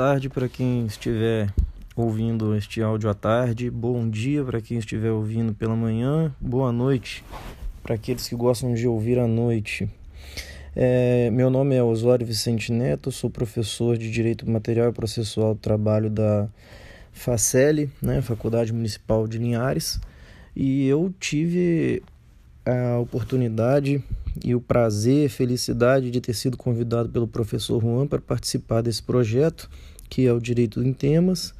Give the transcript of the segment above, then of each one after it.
Tarde para quem estiver ouvindo este áudio à tarde, bom dia para quem estiver ouvindo pela manhã, boa noite para aqueles que gostam de ouvir à noite. É, meu nome é Osório Vicente Neto, sou professor de Direito Material e Processual do Trabalho da FACEL, né, Faculdade Municipal de Linhares, e eu tive a oportunidade e o prazer, felicidade de ter sido convidado pelo professor Juan para participar desse projeto, que é o Direito em Temas.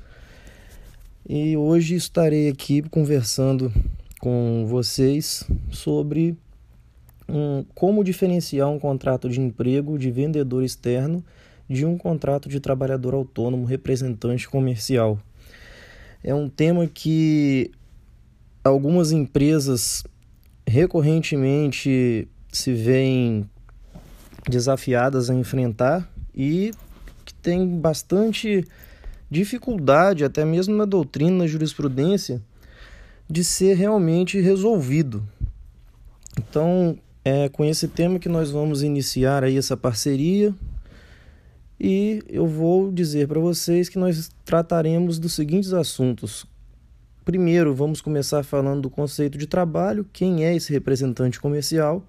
E hoje estarei aqui conversando com vocês sobre um, como diferenciar um contrato de emprego de vendedor externo de um contrato de trabalhador autônomo representante comercial. É um tema que algumas empresas recorrentemente se veem desafiadas a enfrentar e tem bastante dificuldade, até mesmo na doutrina, na jurisprudência, de ser realmente resolvido. Então, é com esse tema que nós vamos iniciar aí essa parceria e eu vou dizer para vocês que nós trataremos dos seguintes assuntos. Primeiro, vamos começar falando do conceito de trabalho, quem é esse representante comercial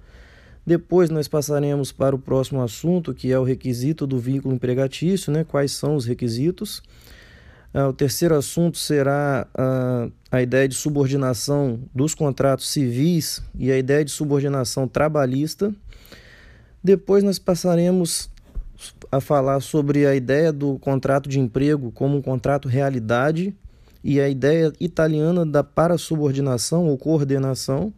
depois nós passaremos para o próximo assunto, que é o requisito do vínculo empregatício, né? quais são os requisitos. Ah, o terceiro assunto será a, a ideia de subordinação dos contratos civis e a ideia de subordinação trabalhista. Depois nós passaremos a falar sobre a ideia do contrato de emprego como um contrato realidade e a ideia italiana da parasubordinação ou coordenação.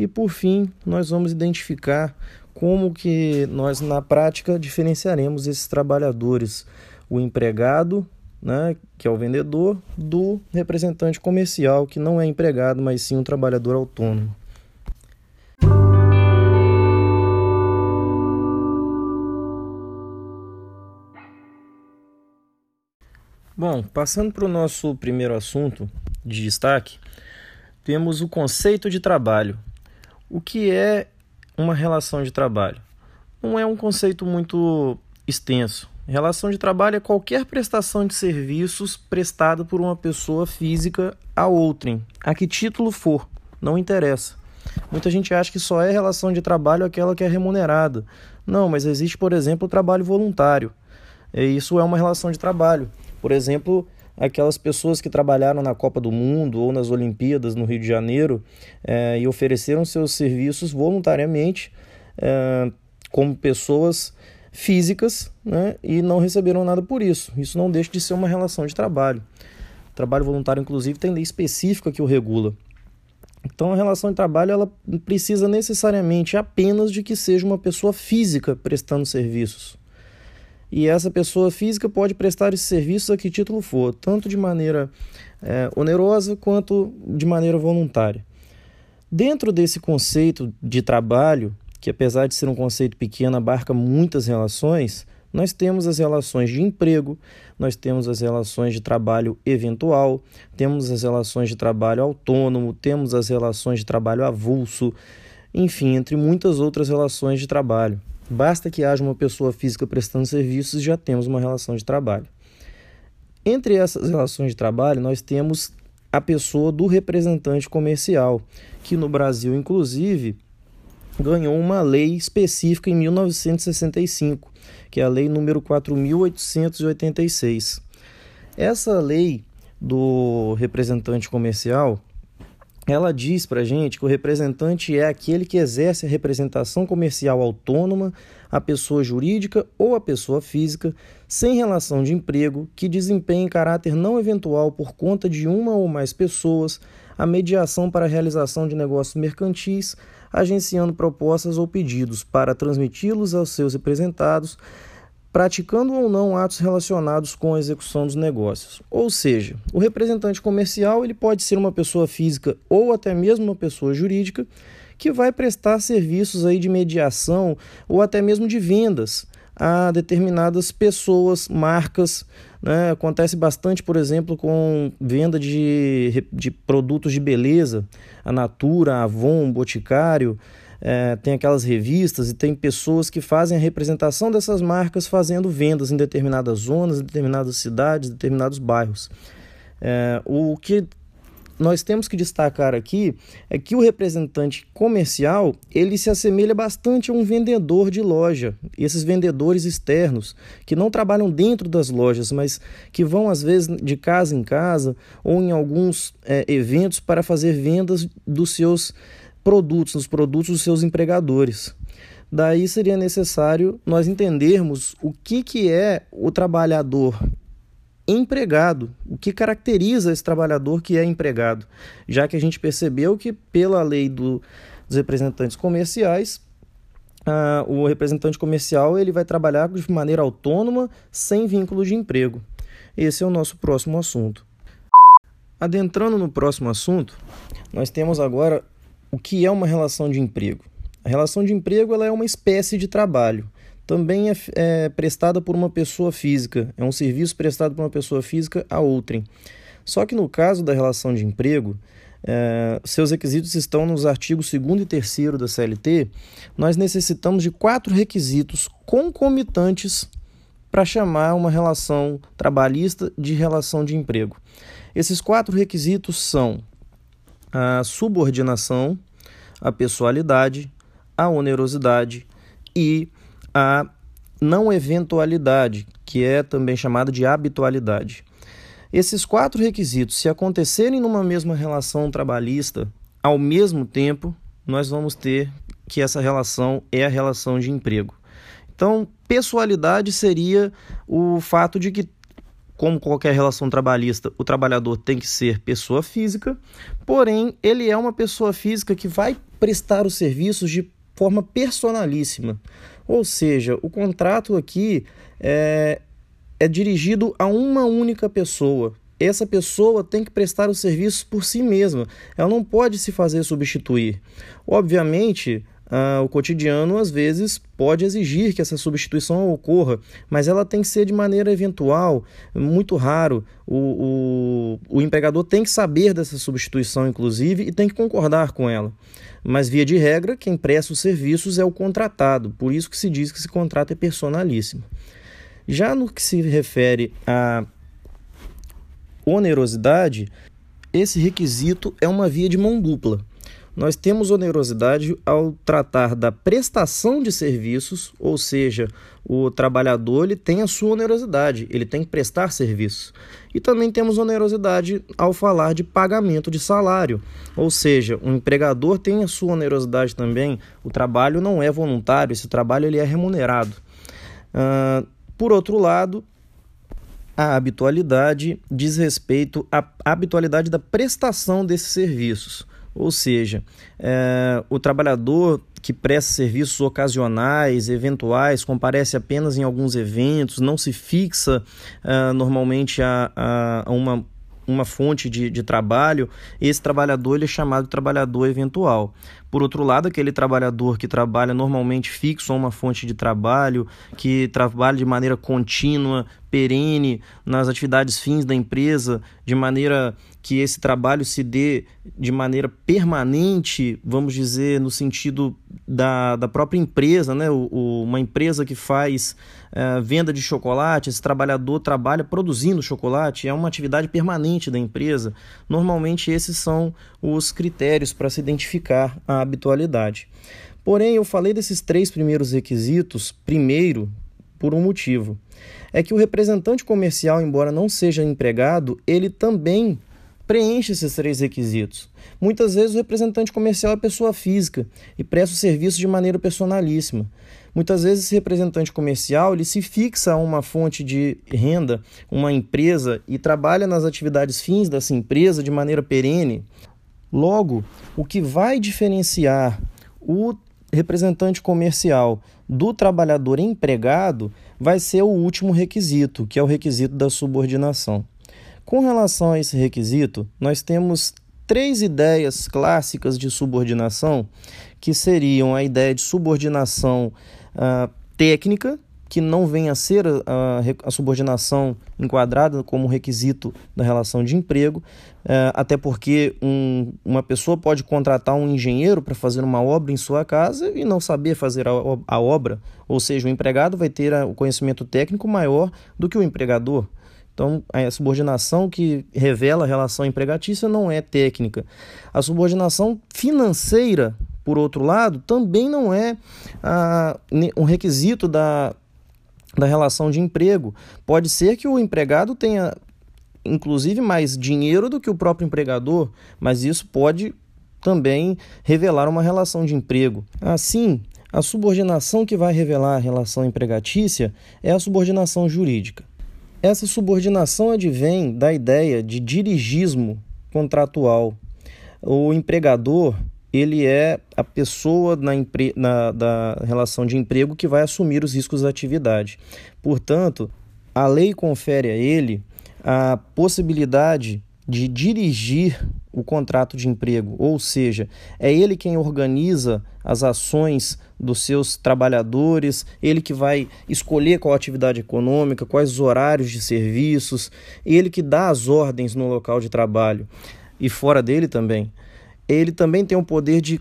E por fim, nós vamos identificar como que nós na prática diferenciaremos esses trabalhadores, o empregado, né, que é o vendedor, do representante comercial, que não é empregado, mas sim um trabalhador autônomo. Bom, passando para o nosso primeiro assunto de destaque, temos o conceito de trabalho, o que é uma relação de trabalho? Não é um conceito muito extenso. Relação de trabalho é qualquer prestação de serviços prestada por uma pessoa física a outrem, a que título for, não interessa. Muita gente acha que só é relação de trabalho aquela que é remunerada. Não, mas existe, por exemplo, o trabalho voluntário. E isso é uma relação de trabalho. Por exemplo, aquelas pessoas que trabalharam na Copa do Mundo ou nas Olimpíadas no Rio de Janeiro é, e ofereceram seus serviços voluntariamente é, como pessoas físicas né, e não receberam nada por isso. Isso não deixa de ser uma relação de trabalho. O trabalho voluntário, inclusive, tem lei específica que o regula. Então, a relação de trabalho ela precisa necessariamente apenas de que seja uma pessoa física prestando serviços e essa pessoa física pode prestar esses serviços a que título for, tanto de maneira é, onerosa quanto de maneira voluntária. Dentro desse conceito de trabalho, que apesar de ser um conceito pequeno, abarca muitas relações, nós temos as relações de emprego, nós temos as relações de trabalho eventual, temos as relações de trabalho autônomo, temos as relações de trabalho avulso, enfim, entre muitas outras relações de trabalho. Basta que haja uma pessoa física prestando serviços e já temos uma relação de trabalho. Entre essas relações de trabalho, nós temos a pessoa do representante comercial, que no Brasil, inclusive, ganhou uma lei específica em 1965, que é a lei número 4886. Essa lei do representante comercial, ela diz para a gente que o representante é aquele que exerce a representação comercial autônoma, a pessoa jurídica ou a pessoa física, sem relação de emprego, que desempenha em caráter não eventual por conta de uma ou mais pessoas a mediação para a realização de negócios mercantis, agenciando propostas ou pedidos para transmiti-los aos seus representados praticando ou não atos relacionados com a execução dos negócios. Ou seja, o representante comercial ele pode ser uma pessoa física ou até mesmo uma pessoa jurídica que vai prestar serviços aí de mediação ou até mesmo de vendas a determinadas pessoas, marcas. Né? Acontece bastante, por exemplo, com venda de, de produtos de beleza, a Natura, a Avon, Boticário, é, tem aquelas revistas e tem pessoas que fazem a representação dessas marcas fazendo vendas em determinadas zonas, em determinadas cidades, em determinados bairros. É, o que nós temos que destacar aqui é que o representante comercial ele se assemelha bastante a um vendedor de loja. Esses vendedores externos que não trabalham dentro das lojas, mas que vão às vezes de casa em casa ou em alguns é, eventos para fazer vendas dos seus produtos, dos produtos dos seus empregadores. Daí seria necessário nós entendermos o que, que é o trabalhador empregado, o que caracteriza esse trabalhador que é empregado, já que a gente percebeu que, pela lei do, dos representantes comerciais, ah, o representante comercial ele vai trabalhar de maneira autônoma, sem vínculo de emprego. Esse é o nosso próximo assunto. Adentrando no próximo assunto, nós temos agora o que é uma relação de emprego. A relação de emprego ela é uma espécie de trabalho também é, é, prestada por uma pessoa física, é um serviço prestado por uma pessoa física a outrem. Só que no caso da relação de emprego, é, seus requisitos estão nos artigos 2 e 3 da CLT, nós necessitamos de quatro requisitos concomitantes para chamar uma relação trabalhista de relação de emprego. Esses quatro requisitos são a subordinação, a pessoalidade, a onerosidade e a não eventualidade, que é também chamada de habitualidade. Esses quatro requisitos, se acontecerem numa mesma relação trabalhista ao mesmo tempo, nós vamos ter que essa relação é a relação de emprego. Então, pessoalidade seria o fato de que, como qualquer relação trabalhista, o trabalhador tem que ser pessoa física, porém, ele é uma pessoa física que vai prestar os serviços de forma personalíssima. Ou seja, o contrato aqui é, é dirigido a uma única pessoa. Essa pessoa tem que prestar os serviços por si mesma. Ela não pode se fazer substituir. Obviamente, Uh, o cotidiano às vezes pode exigir que essa substituição ocorra, mas ela tem que ser de maneira eventual, muito raro. O, o, o empregador tem que saber dessa substituição, inclusive, e tem que concordar com ela. Mas, via de regra, quem presta os serviços é o contratado, por isso que se diz que esse contrato é personalíssimo. Já no que se refere à onerosidade, esse requisito é uma via de mão dupla nós temos onerosidade ao tratar da prestação de serviços, ou seja, o trabalhador ele tem a sua onerosidade, ele tem que prestar serviços. E também temos onerosidade ao falar de pagamento de salário, ou seja, o empregador tem a sua onerosidade também, o trabalho não é voluntário, esse trabalho ele é remunerado. Uh, por outro lado, a habitualidade diz respeito à habitualidade da prestação desses serviços. Ou seja, é, o trabalhador que presta serviços ocasionais, eventuais, comparece apenas em alguns eventos, não se fixa uh, normalmente a, a, a, uma, uma fonte de, de trabalho, esse trabalhador ele é chamado de trabalhador eventual. Por outro lado, aquele trabalhador que trabalha normalmente fixo a uma fonte de trabalho, que trabalha de maneira contínua, perene nas atividades fins da empresa, de maneira que esse trabalho se dê de maneira permanente, vamos dizer, no sentido da, da própria empresa, né? O, o, uma empresa que faz uh, venda de chocolate, esse trabalhador trabalha produzindo chocolate, é uma atividade permanente da empresa. Normalmente, esses são os critérios para se identificar a habitualidade. Porém, eu falei desses três primeiros requisitos, primeiro, por um motivo. É que o representante comercial, embora não seja empregado, ele também preenche esses três requisitos. Muitas vezes o representante comercial é pessoa física e presta o serviço de maneira personalíssima. Muitas vezes esse representante comercial ele se fixa a uma fonte de renda, uma empresa e trabalha nas atividades fins dessa empresa de maneira perene. Logo, o que vai diferenciar o representante comercial do trabalhador empregado vai ser o último requisito, que é o requisito da subordinação. Com relação a esse requisito, nós temos três ideias clássicas de subordinação, que seriam a ideia de subordinação uh, técnica, que não venha a ser a, a subordinação enquadrada como requisito da relação de emprego, é, até porque um, uma pessoa pode contratar um engenheiro para fazer uma obra em sua casa e não saber fazer a, a obra, ou seja, o empregado vai ter o conhecimento técnico maior do que o empregador. Então, a subordinação que revela a relação empregatícia não é técnica. A subordinação financeira, por outro lado, também não é ah, um requisito da, da relação de emprego. Pode ser que o empregado tenha, inclusive, mais dinheiro do que o próprio empregador, mas isso pode também revelar uma relação de emprego. Assim, a subordinação que vai revelar a relação empregatícia é a subordinação jurídica. Essa subordinação advém da ideia de dirigismo contratual. O empregador ele é a pessoa na, empre... na da relação de emprego que vai assumir os riscos da atividade. Portanto, a lei confere a ele a possibilidade de dirigir o contrato de emprego, ou seja, é ele quem organiza as ações dos seus trabalhadores, ele que vai escolher qual atividade econômica, quais os horários de serviços, ele que dá as ordens no local de trabalho e fora dele também ele também tem o poder de,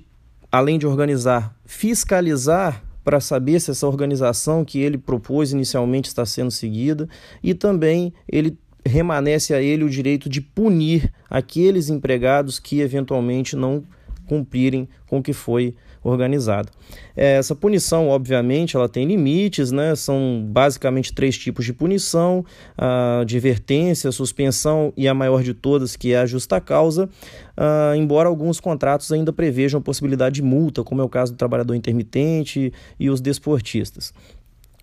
além de organizar, fiscalizar para saber se essa organização que ele propôs inicialmente está sendo seguida e também ele remanesce a ele o direito de punir aqueles empregados que eventualmente não cumprirem com o que foi organizado. É, essa punição, obviamente, ela tem limites, né? São basicamente três tipos de punição: a advertência, a suspensão e a maior de todas, que é a justa causa. Uh, embora alguns contratos ainda prevejam a possibilidade de multa, como é o caso do trabalhador intermitente e os desportistas.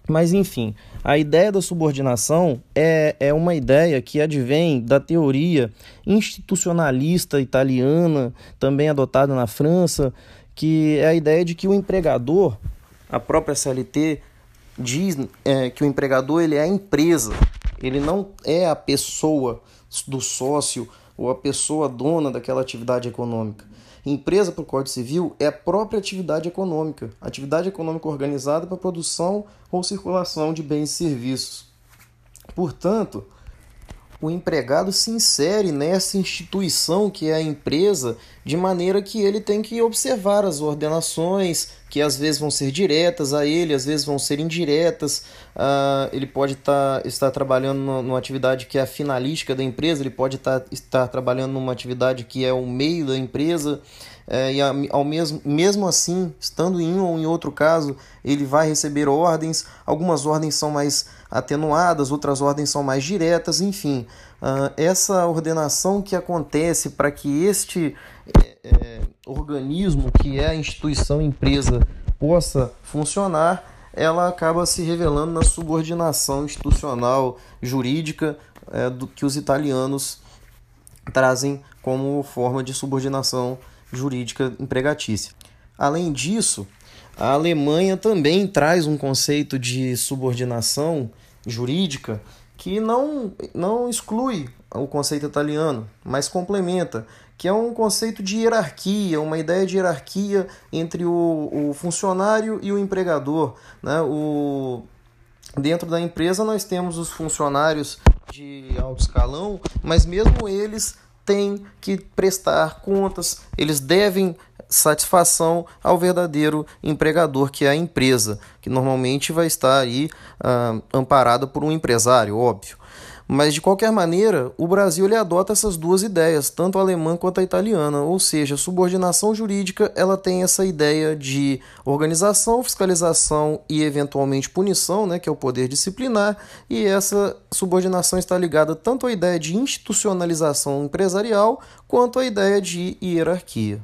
Mas, enfim, a ideia da subordinação é, é uma ideia que advém da teoria institucionalista italiana, também adotada na França, que é a ideia de que o empregador, a própria CLT diz é, que o empregador ele é a empresa, ele não é a pessoa do sócio ou a pessoa dona daquela atividade econômica. Empresa para o Código Civil é a própria atividade econômica, atividade econômica organizada para produção ou circulação de bens e serviços. Portanto, o empregado se insere nessa instituição que é a empresa, de maneira que ele tem que observar as ordenações, que às vezes vão ser diretas a ele, às vezes vão ser indiretas. Uh, ele pode tá, estar trabalhando numa atividade que é a finalística da empresa, ele pode tá, estar trabalhando numa atividade que é o meio da empresa. É, e ao mesmo, mesmo assim, estando em um ou em outro caso, ele vai receber ordens. Algumas ordens são mais atenuadas, outras ordens são mais diretas, enfim. Uh, essa ordenação que acontece para que este é, é, organismo, que é a instituição empresa, possa funcionar, ela acaba se revelando na subordinação institucional jurídica é, do que os italianos trazem como forma de subordinação jurídica empregatícia. Além disso, a Alemanha também traz um conceito de subordinação jurídica que não, não exclui o conceito italiano, mas complementa, que é um conceito de hierarquia, uma ideia de hierarquia entre o, o funcionário e o empregador. Né? O, dentro da empresa nós temos os funcionários de alto escalão, mas mesmo eles têm que prestar contas, eles devem satisfação ao verdadeiro empregador, que é a empresa, que normalmente vai estar aí ah, amparada por um empresário, óbvio. Mas de qualquer maneira, o Brasil ele adota essas duas ideias, tanto a alemã quanto a italiana, ou seja, subordinação jurídica ela tem essa ideia de organização, fiscalização e eventualmente punição, né, que é o poder disciplinar, e essa subordinação está ligada tanto à ideia de institucionalização empresarial quanto à ideia de hierarquia.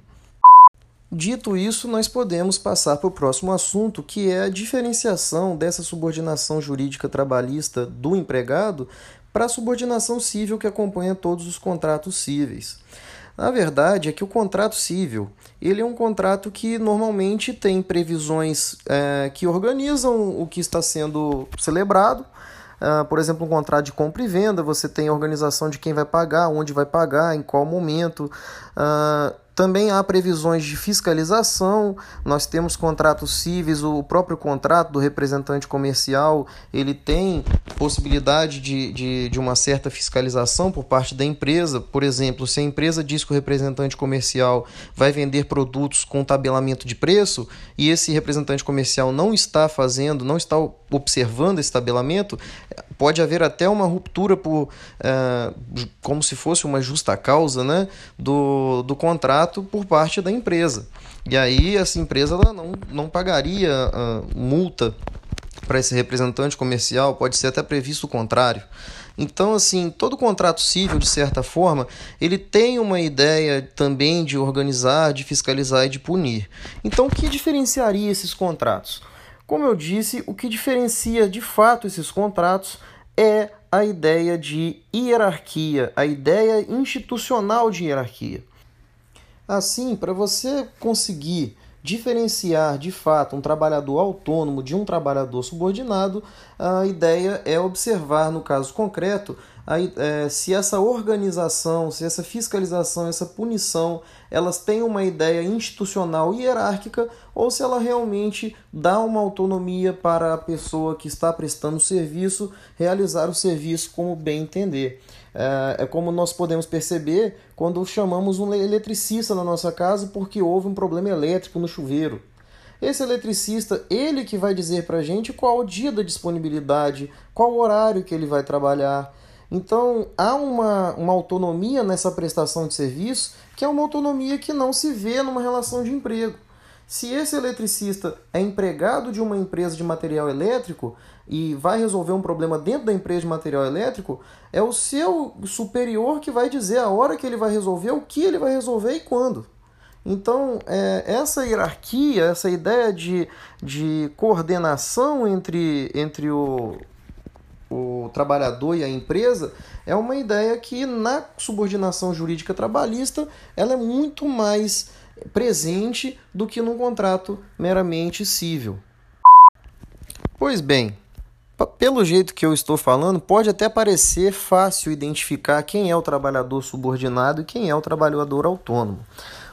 Dito isso, nós podemos passar para o próximo assunto, que é a diferenciação dessa subordinação jurídica trabalhista do empregado para a subordinação civil que acompanha todos os contratos cíveis. Na verdade, é que o contrato civil ele é um contrato que normalmente tem previsões é, que organizam o que está sendo celebrado. Uh, por exemplo, um contrato de compra e venda, você tem a organização de quem vai pagar, onde vai pagar, em qual momento. Uh, também há previsões de fiscalização, nós temos contratos cíveis, o próprio contrato do representante comercial ele tem possibilidade de, de, de uma certa fiscalização por parte da empresa. Por exemplo, se a empresa diz que o representante comercial vai vender produtos com tabelamento de preço e esse representante comercial não está fazendo, não está observando esse tabelamento, pode haver até uma ruptura por uh, como se fosse uma justa causa né, do, do contrato por parte da empresa. E aí essa empresa ela não, não pagaria uh, multa para esse representante comercial, pode ser até previsto o contrário. Então, assim, todo contrato civil, de certa forma, ele tem uma ideia também de organizar, de fiscalizar e de punir. Então, o que diferenciaria esses contratos? Como eu disse, o que diferencia de fato esses contratos é a ideia de hierarquia, a ideia institucional de hierarquia. Assim, para você conseguir diferenciar de fato um trabalhador autônomo de um trabalhador subordinado, a ideia é observar, no caso concreto, a, é, se essa organização, se essa fiscalização, essa punição, elas têm uma ideia institucional e hierárquica ou se ela realmente dá uma autonomia para a pessoa que está prestando serviço realizar o serviço como bem entender. É, é como nós podemos perceber quando chamamos um eletricista na nossa casa porque houve um problema elétrico no chuveiro. Esse eletricista, ele que vai dizer para a gente qual o dia da disponibilidade, qual o horário que ele vai trabalhar. Então, há uma, uma autonomia nessa prestação de serviço que é uma autonomia que não se vê numa relação de emprego. Se esse eletricista é empregado de uma empresa de material elétrico e vai resolver um problema dentro da empresa de material elétrico, é o seu superior que vai dizer a hora que ele vai resolver, o que ele vai resolver e quando. Então, é, essa hierarquia, essa ideia de, de coordenação entre, entre o, o trabalhador e a empresa é uma ideia que na subordinação jurídica trabalhista ela é muito mais presente do que num contrato meramente civil. Pois bem, pelo jeito que eu estou falando, pode até parecer fácil identificar quem é o trabalhador subordinado e quem é o trabalhador autônomo.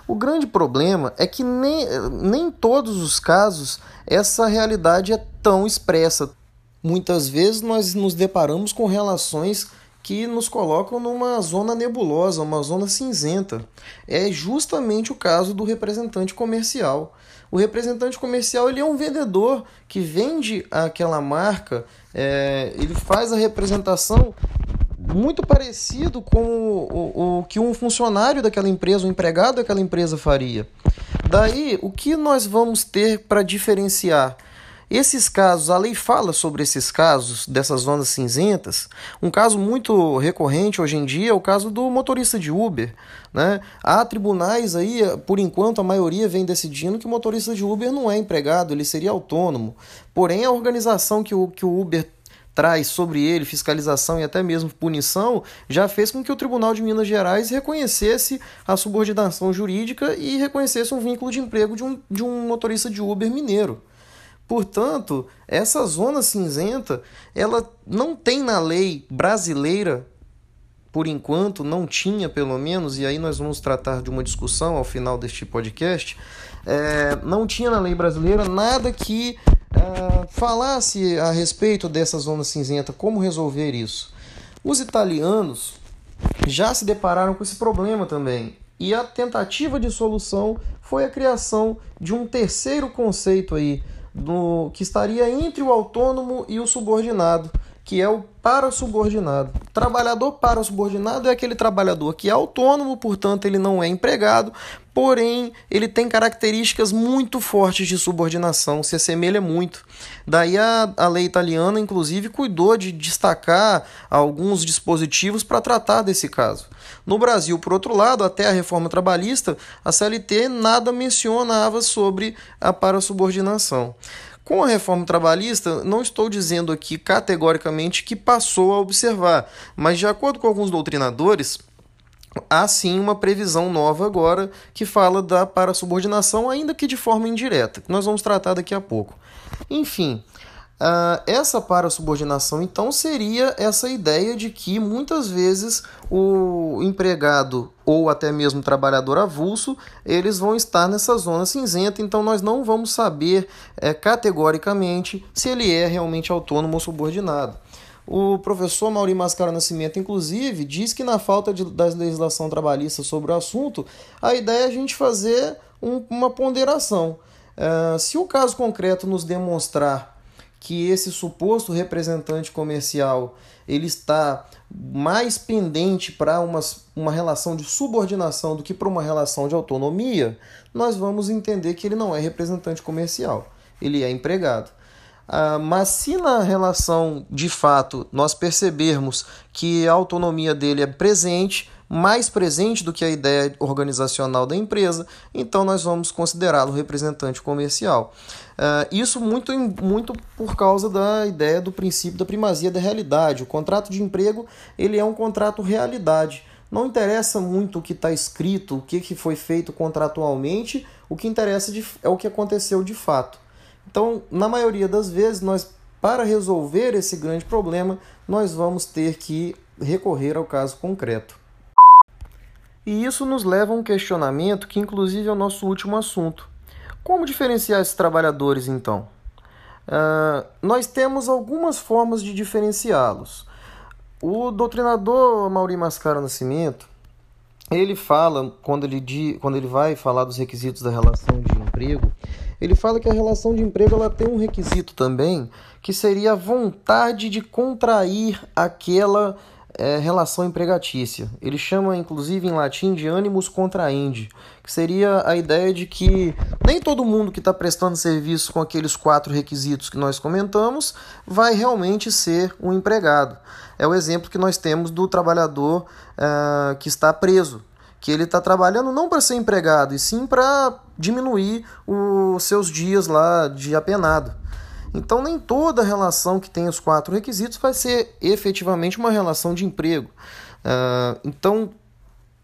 O grande problema é que nem, nem todos os casos essa realidade é tão expressa. Muitas vezes nós nos deparamos com relações que nos colocam numa zona nebulosa, uma zona cinzenta. É justamente o caso do representante comercial. O representante comercial ele é um vendedor que vende aquela marca, é, ele faz a representação muito parecido com o, o, o que um funcionário daquela empresa, um empregado daquela empresa faria. Daí, o que nós vamos ter para diferenciar? Esses casos, a lei fala sobre esses casos, dessas zonas cinzentas. Um caso muito recorrente hoje em dia é o caso do motorista de Uber. Né? Há tribunais aí, por enquanto, a maioria vem decidindo que o motorista de Uber não é empregado, ele seria autônomo. Porém, a organização que o, que o Uber traz sobre ele fiscalização e até mesmo punição, já fez com que o Tribunal de Minas Gerais reconhecesse a subordinação jurídica e reconhecesse um vínculo de emprego de um, de um motorista de Uber mineiro. Portanto, essa zona cinzenta, ela não tem na lei brasileira, por enquanto, não tinha pelo menos, e aí nós vamos tratar de uma discussão ao final deste podcast, é, não tinha na lei brasileira nada que é, falasse a respeito dessa zona cinzenta, como resolver isso. Os italianos já se depararam com esse problema também. E a tentativa de solução foi a criação de um terceiro conceito aí, do, que estaria entre o autônomo e o subordinado, que é o para-subordinado. Trabalhador para-subordinado é aquele trabalhador que é autônomo, portanto, ele não é empregado, porém, ele tem características muito fortes de subordinação, se assemelha muito. Daí a, a lei italiana, inclusive, cuidou de destacar alguns dispositivos para tratar desse caso. No Brasil, por outro lado, até a reforma trabalhista, a CLT nada mencionava sobre a para-subordinação. Com a reforma trabalhista, não estou dizendo aqui categoricamente que passou a observar, mas de acordo com alguns doutrinadores, há sim uma previsão nova agora que fala da parasubordinação, ainda que de forma indireta, que nós vamos tratar daqui a pouco. Enfim, Uh, essa parasubordinação, então, seria essa ideia de que muitas vezes o empregado ou até mesmo o trabalhador avulso, eles vão estar nessa zona cinzenta, então nós não vamos saber é, categoricamente se ele é realmente autônomo ou subordinado. O professor Mauri Mascaro Nascimento, inclusive, diz que na falta de, da legislação trabalhista sobre o assunto, a ideia é a gente fazer um, uma ponderação. Uh, se o caso concreto nos demonstrar que esse suposto representante comercial ele está mais pendente para uma, uma relação de subordinação do que para uma relação de autonomia, nós vamos entender que ele não é representante comercial, ele é empregado. Ah, mas se na relação de fato nós percebermos que a autonomia dele é presente, mais presente do que a ideia organizacional da empresa, então nós vamos considerá-lo representante comercial. Uh, isso muito, muito por causa da ideia do princípio da primazia da realidade. O contrato de emprego ele é um contrato realidade. Não interessa muito o que está escrito, o que, que foi feito contratualmente, o que interessa de, é o que aconteceu de fato. Então, na maioria das vezes, nós, para resolver esse grande problema, nós vamos ter que recorrer ao caso concreto. E isso nos leva a um questionamento que, inclusive, é o nosso último assunto. Como diferenciar esses trabalhadores, então? Uh, nós temos algumas formas de diferenciá-los. O doutrinador Mauri Mascaro Nascimento, ele fala, quando ele, quando ele vai falar dos requisitos da relação de emprego, ele fala que a relação de emprego ela tem um requisito também, que seria a vontade de contrair aquela é, relação empregatícia. Ele chama, inclusive, em latim de animus contraendi, que seria a ideia de que nem todo mundo que está prestando serviço com aqueles quatro requisitos que nós comentamos vai realmente ser um empregado. É o exemplo que nós temos do trabalhador uh, que está preso, que ele está trabalhando não para ser empregado, e sim para diminuir os seus dias lá de apenado. Então, nem toda relação que tem os quatro requisitos vai ser efetivamente uma relação de emprego. Uh, então,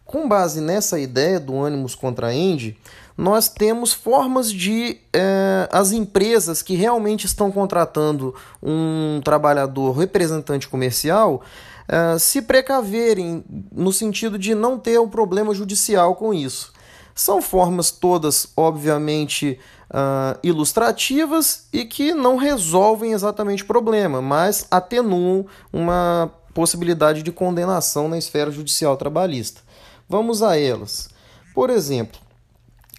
com base nessa ideia do ânimos contraende, nós temos formas de eh, as empresas que realmente estão contratando um trabalhador representante comercial eh, se precaverem no sentido de não ter um problema judicial com isso. São formas todas, obviamente, uh, ilustrativas e que não resolvem exatamente o problema, mas atenuam uma possibilidade de condenação na esfera judicial trabalhista. Vamos a elas. Por exemplo,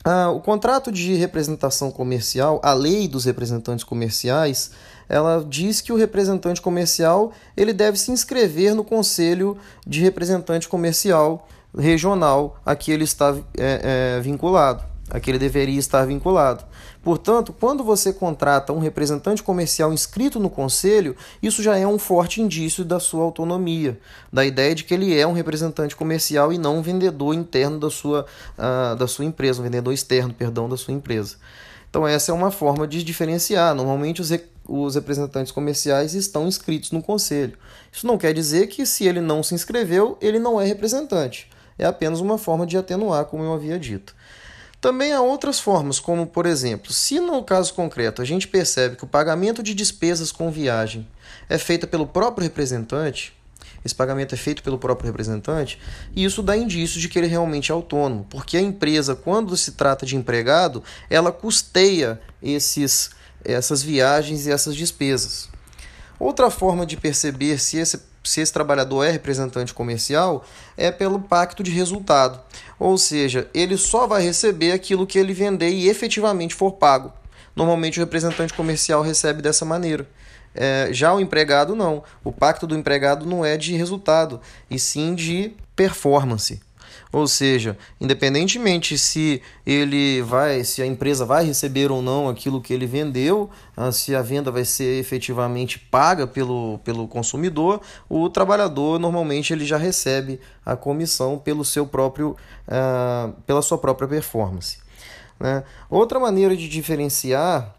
uh, o contrato de representação comercial, a lei dos representantes comerciais, ela diz que o representante comercial ele deve se inscrever no conselho de representante comercial regional a que ele está é, é, vinculado, a que ele deveria estar vinculado. Portanto, quando você contrata um representante comercial inscrito no conselho, isso já é um forte indício da sua autonomia, da ideia de que ele é um representante comercial e não um vendedor interno da sua, uh, da sua empresa, um vendedor externo, perdão, da sua empresa. Então, essa é uma forma de diferenciar. Normalmente, os, os representantes comerciais estão inscritos no conselho. Isso não quer dizer que, se ele não se inscreveu, ele não é representante. É apenas uma forma de atenuar, como eu havia dito. Também há outras formas, como por exemplo, se no caso concreto a gente percebe que o pagamento de despesas com viagem é feito pelo próprio representante, esse pagamento é feito pelo próprio representante, e isso dá indício de que ele realmente é autônomo, porque a empresa, quando se trata de empregado, ela custeia esses, essas viagens e essas despesas. Outra forma de perceber se esse se esse trabalhador é representante comercial, é pelo pacto de resultado. Ou seja, ele só vai receber aquilo que ele vender e efetivamente for pago. Normalmente o representante comercial recebe dessa maneira. É, já o empregado não. O pacto do empregado não é de resultado, e sim de performance. Ou seja, independentemente se ele vai, se a empresa vai receber ou não aquilo que ele vendeu, ah, se a venda vai ser efetivamente paga pelo, pelo consumidor, o trabalhador normalmente ele já recebe a comissão pelo seu próprio, uh, pela sua própria performance. Né? Outra maneira de diferenciar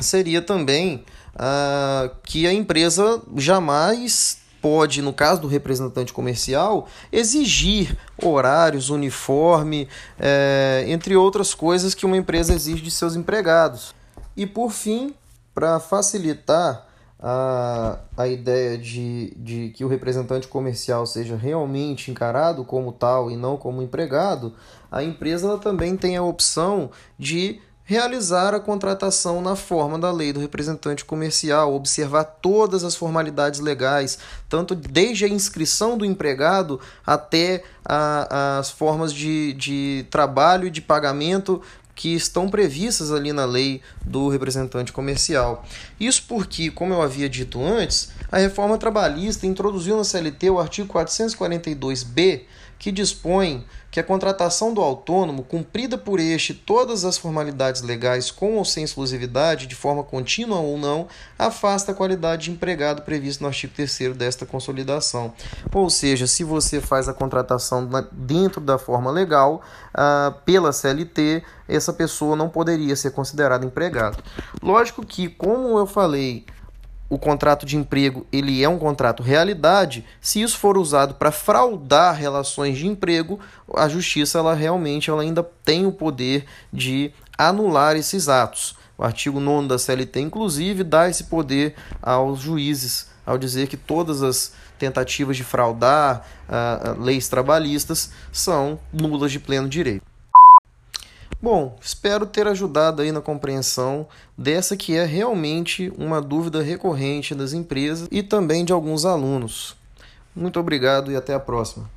seria também uh, que a empresa jamais pode, no caso do representante comercial, exigir horários, uniforme, é, entre outras coisas que uma empresa exige de seus empregados. E por fim, para facilitar a, a ideia de, de que o representante comercial seja realmente encarado como tal e não como empregado, a empresa também tem a opção de realizar a contratação na forma da lei do representante comercial, observar todas as formalidades legais, tanto desde a inscrição do empregado até a, as formas de, de trabalho e de pagamento que estão previstas ali na lei do representante comercial. Isso porque, como eu havia dito antes, a reforma trabalhista introduziu na CLT o artigo 442b que dispõe que a contratação do autônomo, cumprida por este todas as formalidades legais com ou sem exclusividade, de forma contínua ou não, afasta a qualidade de empregado previsto no artigo 3 desta consolidação. Ou seja, se você faz a contratação dentro da forma legal, ah, pela CLT, essa pessoa não poderia ser considerada empregado. Lógico que, como eu falei, o contrato de emprego ele é um contrato realidade, se isso for usado para fraudar relações de emprego, a justiça ela realmente ela ainda tem o poder de anular esses atos. O artigo 9 da CLT, inclusive, dá esse poder aos juízes, ao dizer que todas as tentativas de fraudar uh, leis trabalhistas são nulas de pleno direito. Bom, espero ter ajudado aí na compreensão dessa que é realmente uma dúvida recorrente das empresas e também de alguns alunos. Muito obrigado e até a próxima.